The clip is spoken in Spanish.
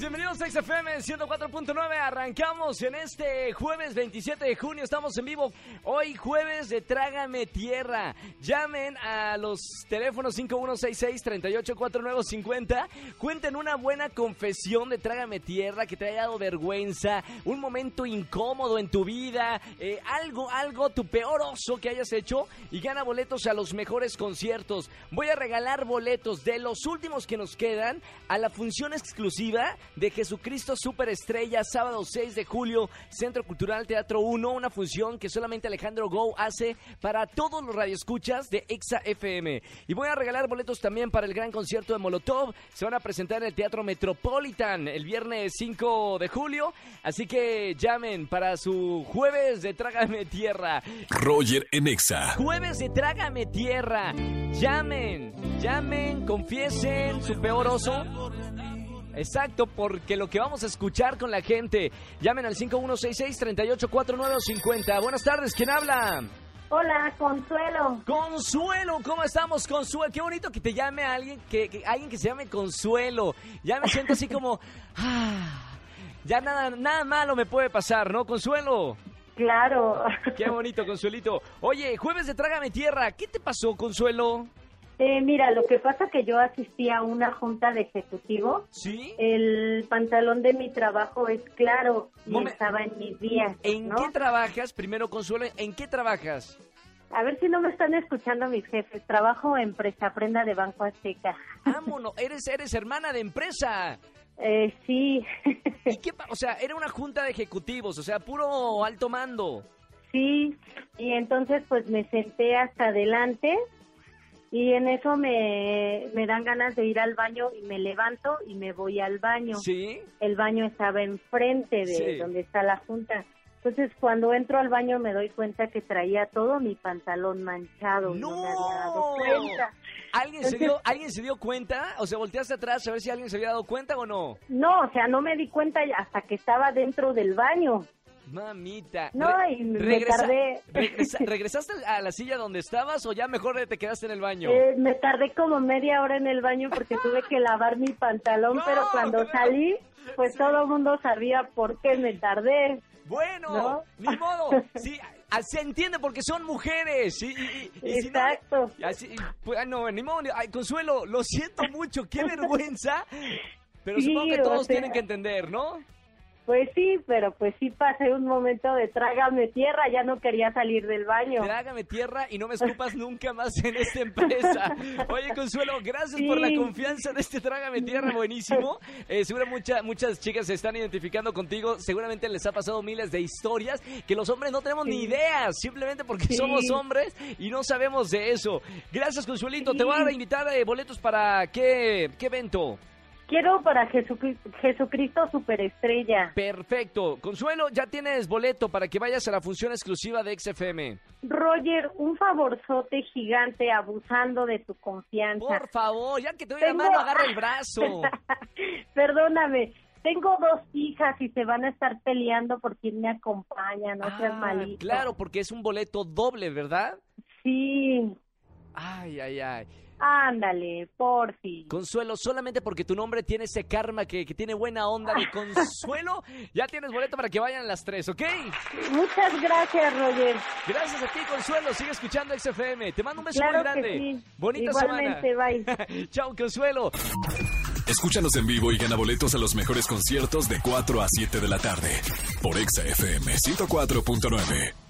Bienvenidos a XFM 104.9. Arrancamos en este jueves 27 de junio. Estamos en vivo hoy, jueves de Trágame Tierra. Llamen a los teléfonos 5166-384950. Cuenten una buena confesión de Trágame Tierra que te haya dado vergüenza, un momento incómodo en tu vida, eh, algo, algo, tu peor oso que hayas hecho y gana boletos a los mejores conciertos. Voy a regalar boletos de los últimos que nos quedan a la función exclusiva de Jesucristo Superestrella, sábado 6 de julio, Centro Cultural Teatro 1, una función que solamente Alejandro Go hace para todos los radioescuchas de Exa FM. Y voy a regalar boletos también para el gran concierto de Molotov. Se van a presentar en el Teatro Metropolitan el viernes 5 de julio. Así que llamen para su jueves de Trágame Tierra. Roger en Exa. Jueves de Trágame Tierra. Llamen, llamen, confiesen su peor oso. Exacto, porque lo que vamos a escuchar con la gente. Llamen al 5166-384950. Buenas tardes, ¿quién habla? Hola, Consuelo. Consuelo, ¿cómo estamos, Consuelo? Qué bonito que te llame a alguien que, que- alguien que se llame Consuelo. Ya me siento así como, ah, ya nada, nada malo me puede pasar, ¿no, Consuelo? Claro. Qué bonito, Consuelito. Oye, jueves de Trágame Tierra, ¿qué te pasó, Consuelo? Eh, mira, lo que pasa que yo asistí a una junta de ejecutivos. ¿Sí? El pantalón de mi trabajo es claro y Momen- estaba en mis días. ¿En ¿no? qué trabajas? Primero, Consuelo, ¿en qué trabajas? A ver si no me están escuchando mis jefes. Trabajo en Presta Prenda de Banco Azteca. Vámonos, eres, eres hermana de empresa. Eh, sí, ¿Y qué O sea, era una junta de ejecutivos, o sea, puro alto mando. sí. Y entonces pues me senté hasta adelante y en eso me, me dan ganas de ir al baño y me levanto y me voy al baño. ¿Sí? el baño estaba enfrente de Sí. donde está la junta. Entonces, cuando entro al baño me doy cuenta que traía todo mi pantalón manchado. No, me había dado cuenta. ¿Alguien se, dio, ¿Alguien se dio cuenta? O sea, volteaste atrás a ver si alguien se había dado cuenta o no. No, o sea, no me di cuenta hasta que estaba dentro del baño. Mamita. No, y me regresa- tardé. regresa- ¿Regresaste a la silla donde estabas o ya mejor te quedaste en el baño? Eh, me tardé como media hora en el baño porque tuve que lavar mi pantalón, No, pero cuando no. salí, pues todo el mundo sabía por qué me tardé. Bueno, ¿No? ni modo. Sí, se entiende porque son mujeres. Y, y- y- y si no- Exacto. así, pues, no, ni modo. Ay, Consuelo, lo siento mucho. Qué vergüenza. Pero Sí, supongo que o todos sea- tienen que entender, ¿no? Pues sí, pero pues sí pasé un momento de trágame tierra, ya no quería salir del baño. Trágame tierra y no me escupas nunca más en esta empresa. Oye, Consuelo, gracias por la confianza de este Trágame Tierra, buenísimo. Eh, seguro mucha- muchas chicas se están identificando contigo. Seguramente les ha pasado miles de historias que los hombres no tenemos ni Sí. ideas, simplemente porque Sí. somos hombres y no sabemos de eso. Gracias, Consuelito. Te voy a invitar eh, boletos para qué, qué evento. Quiero para Jesucri- Jesucristo Superestrella. Perfecto. Consuelo, ya tienes boleto para que vayas a la función exclusiva de XFM. Roger, un favorzote gigante abusando de tu confianza. Por favor, ya que te doy la Tengo- mano, agarra el brazo. Perdóname, tengo dos hijas y se van a estar peleando por quién me acompaña, no seas Ah, malito. Claro, porque es un boleto doble, ¿verdad? Sí, Ay, ay, ay. Ándale, porfi. Consuelo, solamente porque tu nombre tiene ese karma que, que tiene buena onda de Consuelo, ya tienes boleto para que vayan las tres, ¿ok? Muchas gracias, Roger. Gracias a ti, Consuelo. Sigue escuchando XFM. Te mando un beso Claro muy grande. que sí. Bonita Igualmente, semana. bye. Chao, Consuelo. Escúchanos en vivo y gana boletos a los mejores conciertos de 4 a 7 de la tarde por Exa FM 104.9.